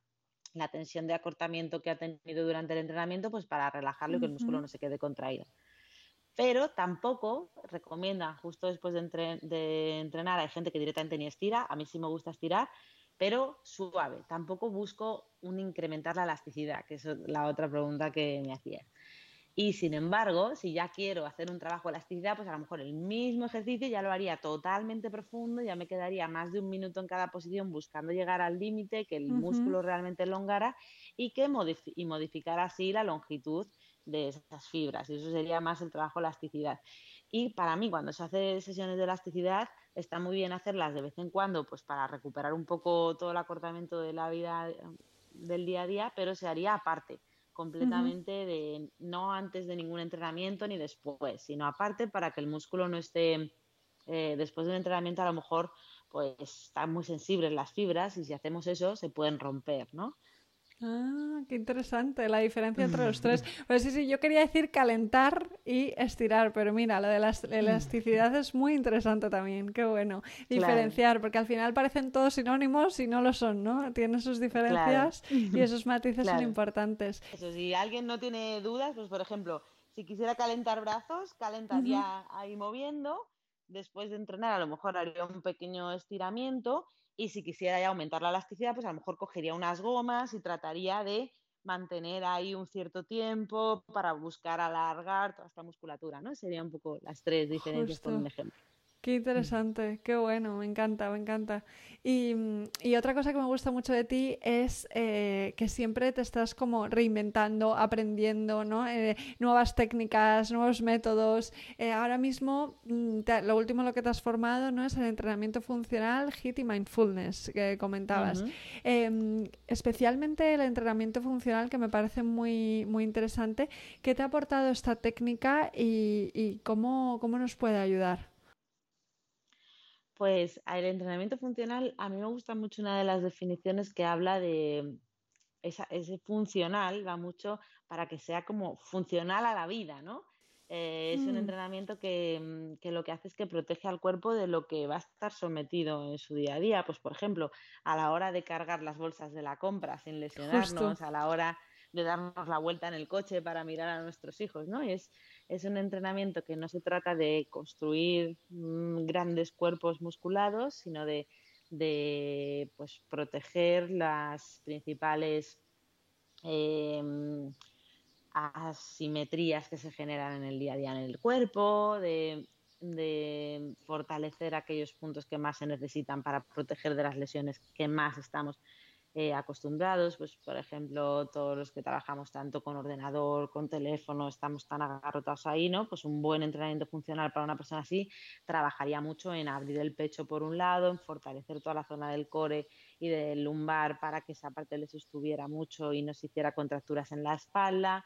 la tensión de acortamiento que ha tenido durante el entrenamiento, pues para relajarlo y que el músculo no se quede contraído. Pero tampoco recomiendan, justo después de, entrenar, hay gente que directamente ni estira, a mí sí me gusta estirar, pero suave. Tampoco busco un incrementar la elasticidad, que es la otra pregunta que me hacía. Y sin embargo, si ya quiero hacer un trabajo de elasticidad, pues a lo mejor el mismo ejercicio ya lo haría totalmente profundo, ya me quedaría más de un minuto en cada posición buscando llegar al límite, que el músculo realmente elongara y que y modificar así la longitud de esas fibras. Y eso sería más el trabajo de elasticidad. Y para mí, cuando se hace sesiones de elasticidad, está muy bien hacerlas de vez en cuando, pues para recuperar un poco todo el acortamiento de la vida del día a día, pero se haría aparte completamente de no antes de ningún entrenamiento ni después, sino aparte para que el músculo no esté eh, después de un entrenamiento a lo mejor pues están muy sensibles las fibras y si hacemos eso se pueden romper, ¿no? Ah, qué interesante la diferencia entre los tres. Pues sí, sí, yo quería decir calentar y estirar, pero mira, lo de la elasticidad es muy interesante también. Qué bueno. Diferenciar, porque al final parecen todos sinónimos y no lo son, ¿no? Tienen sus diferencias y esos matices son importantes. Eso, si alguien no tiene dudas, pues por ejemplo, si quisiera calentar brazos, calentaría ahí moviendo. Después de entrenar, a lo mejor haría un pequeño estiramiento y si quisiera ya aumentar la elasticidad, pues a lo mejor cogería unas gomas y trataría de mantener ahí un cierto tiempo para buscar alargar toda esta musculatura, ¿no? Serían un poco las tres diferencias con un ejemplo. Qué interesante, qué bueno, me encanta, me encanta. Y, otra cosa que me gusta mucho de ti es eh, que siempre te estás como reinventando, aprendiendo, ¿no? Eh, nuevas técnicas, nuevos métodos. Eh, ahora mismo, mm, lo último lo que te has formado, ¿no? Es el entrenamiento funcional, HIT y mindfulness que comentabas. Em, especialmente el entrenamiento funcional que me parece muy, muy interesante. ¿Qué te ha aportado esta técnica y, y cómo, cómo nos puede ayudar? Pues el entrenamiento funcional, a mí me gusta mucho una de las definiciones que habla de ese funcional, va mucho para que sea como funcional a la vida, ¿no? Eh, es un mm. entrenamiento mm, que, lo que hace es que protege al cuerpo de lo que va a estar sometido en su día a día. Pues, por ejemplo, a la hora de cargar las bolsas de la compra sin lesionarnos, a la hora de darnos la vuelta en el coche para mirar a nuestros hijos, ¿no? es, es un entrenamiento que no se trata de construir mm, grandes cuerpos musculados, sino de, pues, proteger las principales em, asimetrías que se generan en el día a día en el cuerpo, de, de fortalecer aquellos puntos que más se necesitan para proteger de las lesiones que más estamos eh, acostumbrados, pues por ejemplo, todos los que trabajamos tanto con ordenador, con teléfono, estamos tan agarrotados ahí, ¿no? Pues un buen entrenamiento funcional para una persona así trabajaría mucho en abrir el pecho por un lado, en fortalecer toda la zona del core y del lumbar para que esa parte le sostuviera mucho y no se hiciera contracturas en la espalda.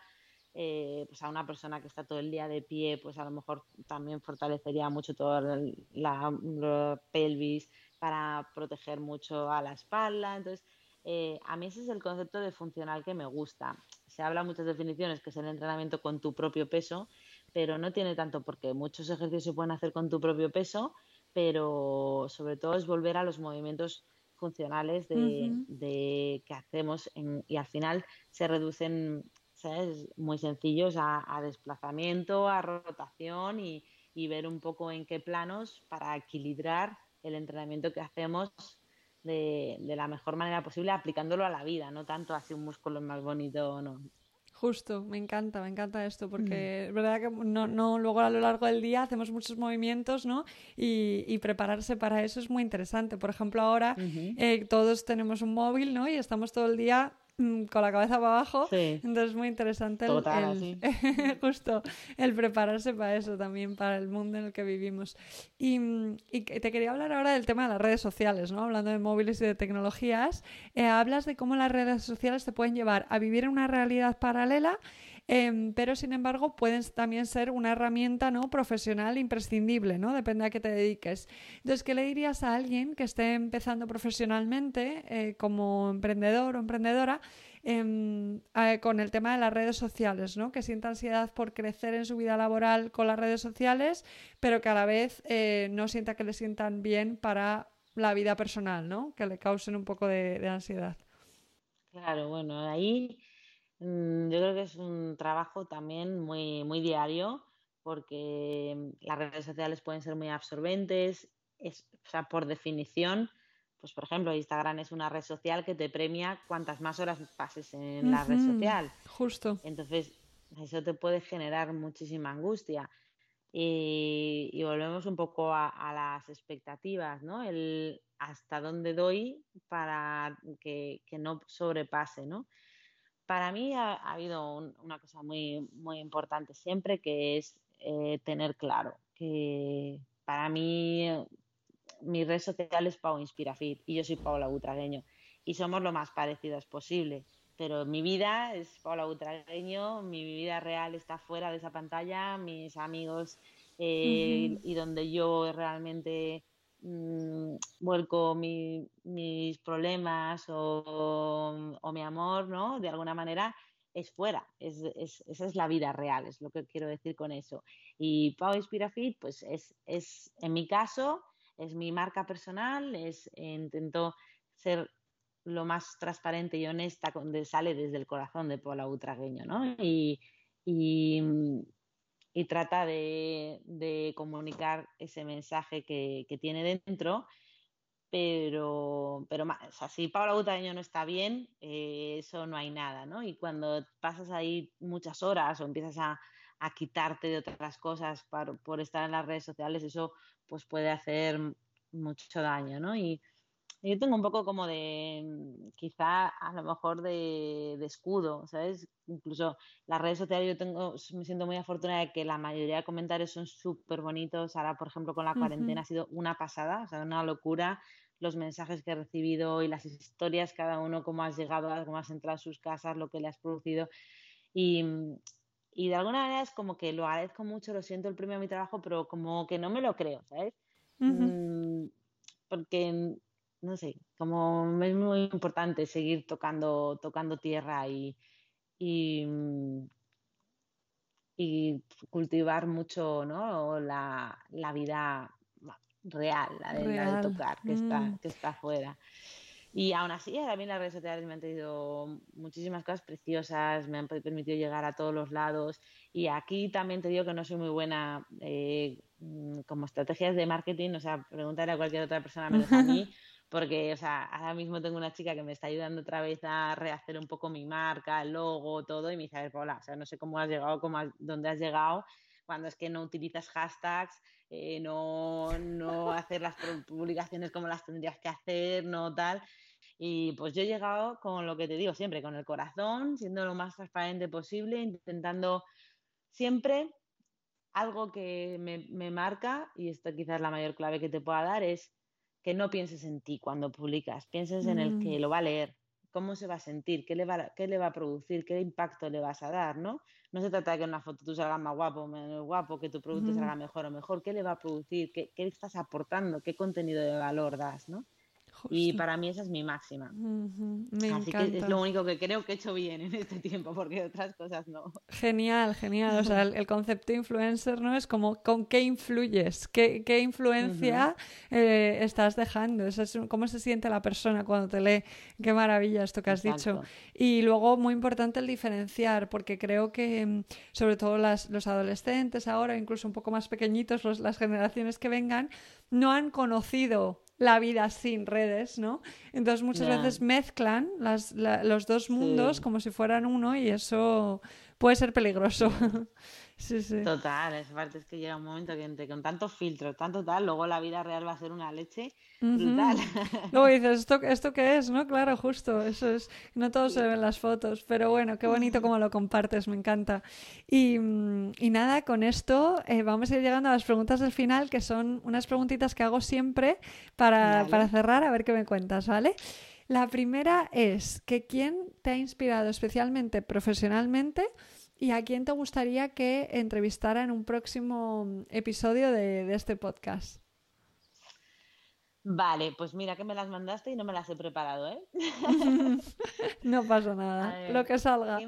Eh, pues a una persona que está todo el día de pie, pues a lo mejor también fortalecería mucho toda la, la pelvis para proteger mucho a la espalda. Entonces, eh, a mí ese es el concepto de funcional que me gusta. Se habla muchas definiciones, que es el entrenamiento con tu propio peso, pero no tiene tanto porque muchos ejercicios se pueden hacer con tu propio peso, pero sobre todo es volver a los movimientos funcionales de, que hacemos y al final se reducen ¿sabes? muy sencillos a, desplazamiento, a rotación y, y ver un poco en qué planos para equilibrar el entrenamiento que hacemos de, la mejor manera posible aplicándolo a la vida, no tanto hacia un músculo más bonito o no. Justo, me encanta, me encanta esto, porque mm. es verdad que no, no, luego a lo largo del día hacemos muchos movimientos, ¿no? Y, y prepararse para eso es muy interesante. Por ejemplo, ahora eh, todos tenemos un móvil, ¿no? Y estamos todo el día con la cabeza para abajo. Entonces es muy interesante el, justo el prepararse para eso también, para el mundo en el que vivimos. Y, te quería hablar ahora del tema de las redes sociales, ¿no? Hablando de móviles y de tecnologías, eh, hablas de cómo las redes sociales te pueden llevar a vivir en una realidad paralela Em, pero sin embargo pueden también ser una herramienta ¿no? profesional imprescindible, ¿no? Depende a qué te dediques. Entonces, ¿qué le dirías a alguien que esté empezando profesionalmente eh, como emprendedor o emprendedora? Em, con el tema de las redes sociales, ¿no? que sienta ansiedad por crecer en su vida laboral con las redes sociales, pero que a la vez eh, no sienta que le sientan bien para la vida personal, ¿no? que le causen un poco de ansiedad. Claro, bueno, ahí yo creo que es un trabajo también muy, muy diario porque mm, las redes sociales pueden ser muy absorbentes, es, o sea, por definición, pues por ejemplo, Instagram es una red social que te premia cuantas más horas pases en la red social. Justo. Entonces, eso te puede generar muchísima angustia. Y, volvemos un poco a, a, las expectativas, ¿no? El hasta dónde doy para que, que no sobrepase, ¿no? Para mí ha, habido una cosa muy, muy importante siempre que es eh, tener claro que para mí mi red social es Pau Inspirafit y yo soy Paula Butragueño y somos lo más parecidos posible. Pero mi vida es Paula Butragueño, mi vida real está fuera de esa pantalla, mis amigos eh, y donde yo realmente mmm, vuelco mis problemas o, mi amor, ¿no? De alguna manera es fuera, es, esa es la vida real, es lo que quiero decir con eso. Y Pau Inspirafit, pues es, es, en mi caso, es mi marca personal, es, intento ser lo más transparente y honesta, donde sale desde el corazón de Paula Butragueño, ¿no? Y, y trata de, comunicar ese mensaje que, tiene dentro, pero, pero o si Paula Butaño no está bien, eh, eso no hay nada, ¿no? Y cuando pasas ahí muchas horas o empiezas a, quitarte de otras cosas por estar en las redes sociales, eso pues puede hacer mucho daño, ¿no? Y, yo tengo un poco como de, mm, quizá a lo mejor de, escudo, ¿sabes? Incluso las redes sociales yo tengo, me siento muy afortunada de que la mayoría de comentarios son súper bonitos. Ahora, por ejemplo, con la cuarentena ha sido una pasada, o sea, una locura los mensajes que he recibido y las historias, cada uno, cómo has llegado, cómo has entrado a sus casas, lo que le has producido. Y, mm, y de alguna manera es como que lo agradezco mucho, lo siento el premio a mi trabajo, pero como que no me lo creo, ¿sabes? Mm, porque no sé, como es muy importante seguir tocando, tocando tierra y, y, mm, cultivar mucho ¿no? la, vida real, la de, tocar, que, está, mm. que está afuera. Y aún así, a mí las redes sociales me han traído muchísimas cosas preciosas, me han permitido llegar a todos los lados. Y aquí también te digo que no soy muy buena eh, mm, como estrategias de marketing, o sea, preguntar a cualquier otra persona menos a mí, porque, o sea, ahora mismo tengo una chica que me está ayudando otra vez a rehacer un poco mi marca, el logo, todo, y me dice, a o sea, no sé cómo has llegado, cómo dónde has llegado, cuando es que no utilizas hashtags, eh, no, no hacer las publicaciones como las tendrías que hacer, no tal. Y pues yo he llegado con lo que te digo siempre, con el corazón, siendo lo más transparente posible, intentando siempre algo que me, me marca, y esto quizás la mayor clave que te pueda dar, es que no pienses en ti cuando publicas, pienses en el que mm. lo va a leer, cómo se va a sentir, qué le va, qué le va a producir, qué impacto le vas a dar, ¿no? No se trata de que en una foto tú salgas más guapo o menos guapo, que tu producto salga mejor o mejor, qué le va a producir, qué, qué estás aportando, qué contenido de valor das, ¿no? Y para mí esa es mi máxima. Así que es lo único que creo que he hecho bien en este tiempo, porque otras cosas no. Genial, genial. O sea, el, concepto influencer, ¿no? Es como con qué influyes, qué, qué influencia eh, estás dejando. Eso es, cómo se siente la persona cuando te lee. Qué maravilla esto que has dicho. Y luego, muy importante el diferenciar, porque creo que, mm, sobre todo las, los adolescentes ahora, incluso un poco más pequeñitos, los, las generaciones que vengan, no han conocido la vida sin redes, ¿no? Entonces muchas veces mezclan las, los dos mundos como si fueran uno y eso puede ser peligroso. Sí, sí. Total, es parte es que llega un momento que con tantos filtros, tanto tal, luego la vida real va a ser una leche brutal. Luego dices, ¿esto, ¿esto qué es? ¿No? Claro, justo, eso es, no todo se ve en las fotos, pero bueno, qué bonito como lo compartes, me encanta. Y, y nada, con esto eh, vamos a ir llegando a las preguntas del final, que son unas preguntitas que hago siempre para, para cerrar, a ver qué me cuentas, ¿vale? La primera es que quién te ha inspirado especialmente profesionalmente ¿Y a quién te gustaría que entrevistara en un próximo episodio de, este podcast? Vale, pues mira que me las mandaste y no me las he preparado, ¿eh? no pasa nada, lo que salga.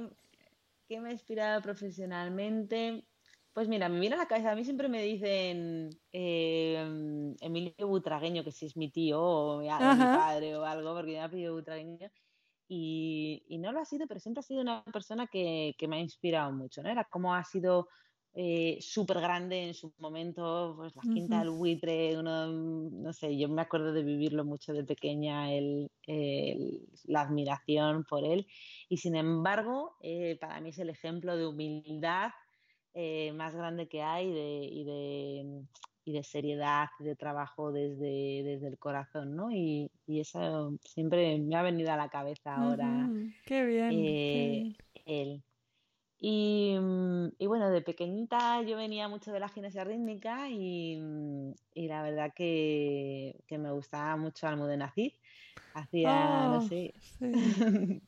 ¿qué, me ha inspirado profesionalmente? Pues mira, me viene a la cabeza, a mí siempre me dicen eh, Emilio Butragueño, que si es mi tío o mi, padre o algo, porque me ha pedido Butragueño. Y, no lo ha sido, pero siempre ha sido una persona que, me ha inspirado mucho, ¿no? Era como ha sido eh, súper grande en su momento, pues la quinta del buitre, uno, no sé, yo me acuerdo de vivirlo mucho de pequeña, el, la admiración por él. Y sin embargo, eh, para mí es el ejemplo de humildad eh, más grande que hay y de y de seriedad, de trabajo desde, desde el corazón, ¿no? Y, y, eso siempre me ha venido a la cabeza ahora. qué, bien, eh, Él. Y, y, bueno, de pequeñita yo venía mucho de la gimnasia rítmica y, y la verdad que, que, me gustaba mucho Almudena Cid. Hacía, no oh, sé,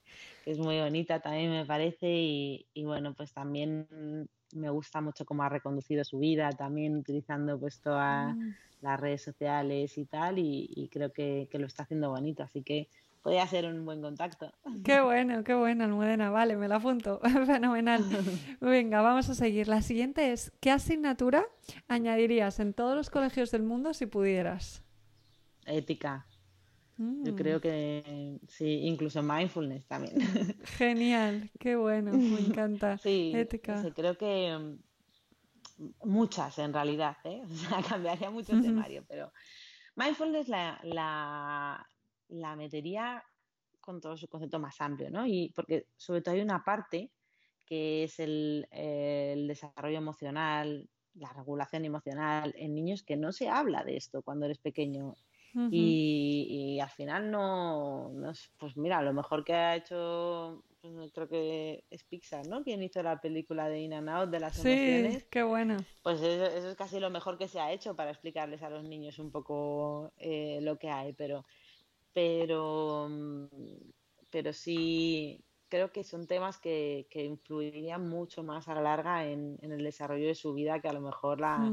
es muy bonita también me parece y, y bueno, pues también me gusta mucho cómo ha reconducido su vida, también utilizando pues todas mm. las redes sociales y tal, y, creo que, lo está haciendo bonito, así que podría ser un buen contacto. Qué bueno, qué bueno, Almudena, vale, me la apunto, fenomenal. Venga, vamos a seguir. La siguiente es, ¿qué asignatura añadirías en todos los colegios del mundo si pudieras? Ética. Yo mm. creo que sí, incluso mindfulness también. Genial, qué bueno, me encanta. Sí, Ética. creo que mm, muchas en realidad, ¿eh? O sea, cambiaría mucho el temario, pero mindfulness la, la, la metería con todo su concepto más amplio, ¿no? Y porque sobre todo hay una parte que es el, el desarrollo emocional, la regulación emocional en niños que no se habla de esto cuando eres pequeño y, al final no, pues mira, lo mejor que ha hecho, pues creo que es Pixar, ¿no? Quien hizo la película de In and Out de las sí, qué bueno. Pues eso, es casi lo mejor que se ha hecho para explicarles a los niños un poco eh, lo que hay, pero, pero, pero sí, creo que son temas que, que influirían mucho más a la larga en, el desarrollo de su vida que a lo mejor la,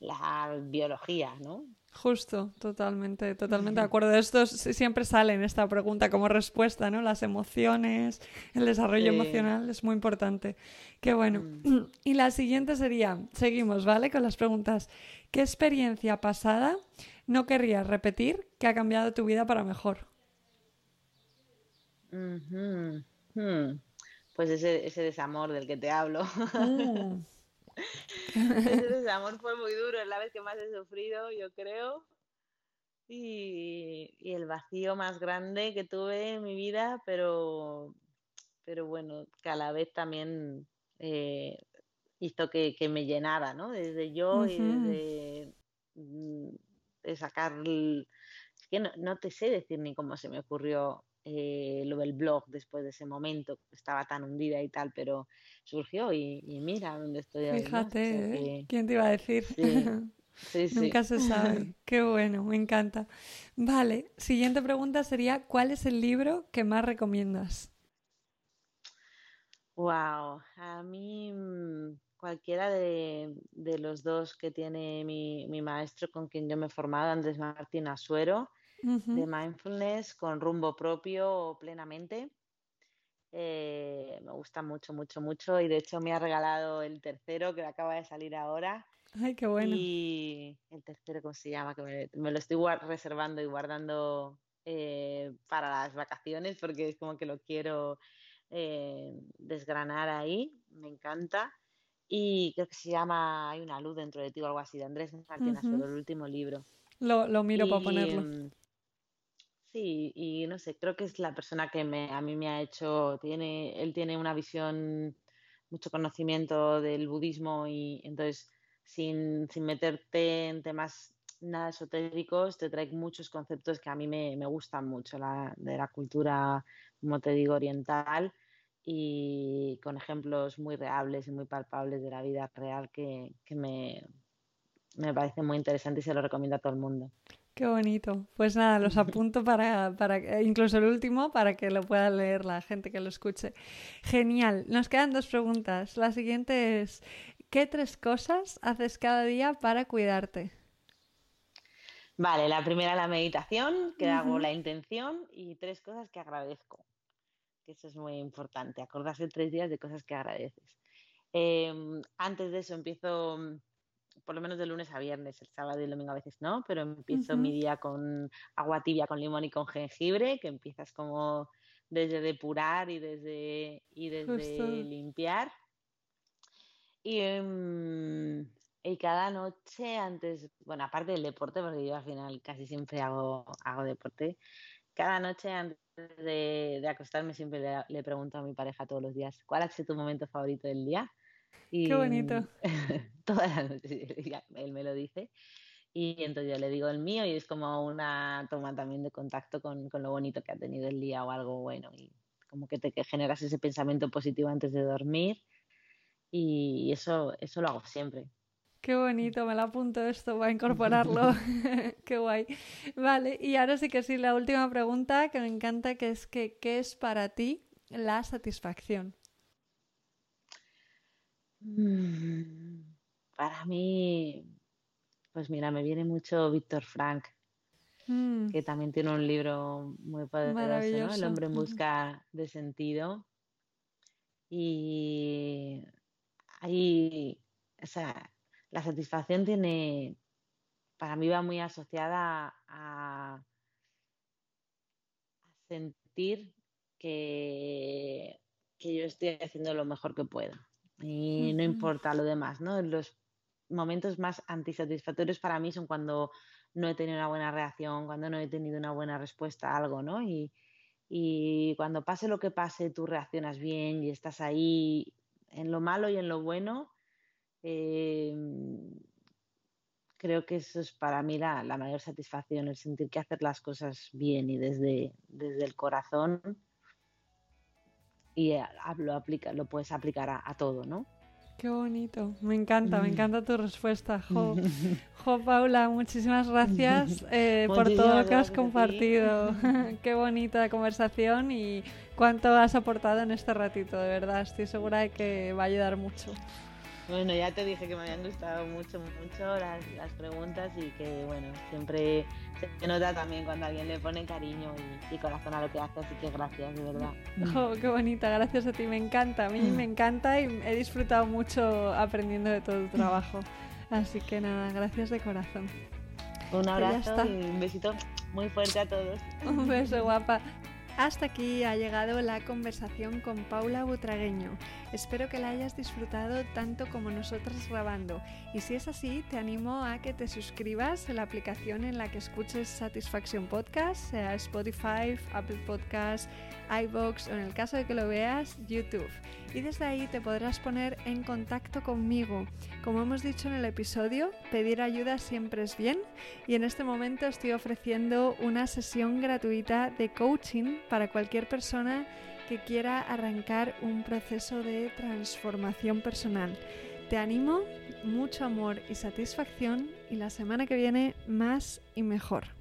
la biología, ¿no? Justo, totalmente, totalmente de acuerdo. Esto siempre sale en esta pregunta como respuesta, ¿no? Las emociones, el desarrollo emocional es muy importante. Qué bueno. Mm. Y la siguiente sería, seguimos, ¿vale? Con las preguntas. ¿Qué experiencia pasada no querrías repetir que ha cambiado tu vida para mejor? Hmm. Pues ese, ese desamor del que te hablo. Ese desamor fue muy duro, es la vez que más he sufrido, yo creo. y, el vacío más grande que tuve en mi vida, pero, pero bueno, que a la vez también eh, hizo que, me llenara, ¿no? Desde yo y desde mm, de sacar... Es que no, te sé decir ni cómo se me ocurrió eh, lo del blog después de ese momento, estaba tan hundida y tal, pero surgió y, mira dónde estoy. Fíjate, ¿quién te iba a decir? Nunca se sabe. Qué bueno, me encanta. Vale, siguiente pregunta sería, ¿cuál es el libro que más recomiendas? Wow, a mí mm, cualquiera de, los dos que tiene mi, maestro con quien yo me he formado, Andrés Martín Asuero, de mindfulness con rumbo propio plenamente. Eh, me gusta mucho, mucho, mucho y de hecho me ha regalado el tercero que acaba de salir ahora. Ay, qué bueno. Y el tercero, ¿cómo se llama? Que me, lo estoy reservando y guardando eh, para las vacaciones porque es como que lo quiero eh, desgranar ahí. Me encanta. Y creo que se llama Hay una luz dentro de ti o algo así, de Andrés Martínez, uh el último libro. Lo, lo miro para ponerlo. Sí, y no sé, creo que es la persona que me, a mí me ha hecho, tiene, él tiene una visión, mucho conocimiento del budismo y entonces sin, sin meterte en temas nada esotéricos, te trae muchos conceptos que a mí me, me gustan mucho la, de la cultura, como te digo, oriental y con ejemplos muy reales y muy palpables de la vida real que, que me, me parece muy interesante y se lo recomiendo a todo el mundo. Qué bonito. Pues nada, los apunto para, para, incluso el último, para que lo pueda leer la gente que lo escuche. Genial. Nos quedan dos preguntas. La siguiente es, ¿qué tres cosas haces cada día para cuidarte? Vale, la primera la meditación, que hago la intención, y tres cosas que agradezco. Que eso es muy importante, acordarse tres días de cosas que agradeces. Em, antes de eso empiezo por lo menos de lunes a viernes, el sábado y el domingo a veces no, pero empiezo mi día con agua tibia con limón y con jengibre, que empiezas como desde depurar y desde, y desde limpiar. Y, em, y, cada noche antes, bueno, aparte del deporte, porque yo al final casi siempre hago, hago deporte, cada noche antes de, acostarme siempre le, le, pregunto a mi pareja todos los días, ¿cuál ha sido tu momento favorito del día? Qué bonito. todas las noches él me lo dice. Y entonces yo le digo el mío y es como una toma también de contacto con, con lo bonito que ha tenido el día o algo bueno. Y como que te que generas ese pensamiento positivo antes de dormir. Y eso, eso lo hago siempre. Qué bonito, me lo apunto esto, voy a incorporarlo. Qué guay. Vale, y ahora sí que sí, la última pregunta que me encanta, que es que, ¿qué es para ti la satisfacción? Mm, para mí, pues mira, me viene mucho Víctor Frank, mm. que también tiene un libro muy poderoso, El hombre en busca de sentido. Y ahí, o sea, la satisfacción tiene, para mí va muy asociada a, a sentir que, que yo estoy haciendo lo mejor que puedo y no importa lo demás, ¿no? Los momentos más antisatisfactorios para mí son cuando no he tenido una buena reacción, cuando no he tenido una buena respuesta a algo, ¿no? Y, cuando pase lo que pase, tú reaccionas bien y estás ahí en lo malo y en lo bueno. Eh, creo que eso es para mí la, la, mayor satisfacción, el sentir que hacer las cosas bien y desde, desde el corazón y eh, lo, aplica, lo puedes aplicar a, todo, ¿no? Qué bonito, me encanta, me mm. encanta tu respuesta, Jo. Jo, Paula, muchísimas gracias eh, por todo lo que has compartido. Qué bonita conversación y cuánto has aportado en este ratito, de verdad. Estoy segura de que va a ayudar mucho. Bueno, ya te dije que me habían gustado mucho, mucho las, las preguntas y que, bueno, siempre se nota también cuando alguien le pone cariño y, corazón a lo que hace, así que gracias, de verdad. Oh, qué bonita, gracias a ti, me encanta, a mí me encanta y he disfrutado mucho aprendiendo de todo tu trabajo. Así que nada, gracias de corazón. Un abrazo y un besito muy fuerte a todos. Un beso, guapa. Hasta aquí ha llegado la conversación con Paula Butragueño. Espero que la hayas disfrutado tanto como nosotras grabando. Y si es así, te animo a que te suscribas en la aplicación en la que escuches Satisfaction Podcast, sea Spotify, Apple Podcast, iBox o en el caso de que lo veas, YouTube. Y desde ahí te podrás poner en contacto conmigo. Como hemos dicho en el episodio, pedir ayuda siempre es bien y en este momento estoy ofreciendo una sesión gratuita de coaching para cualquier persona que quiera arrancar un proceso de transformación personal. Te animo, mucho amor y satisfacción y la semana que viene más y mejor.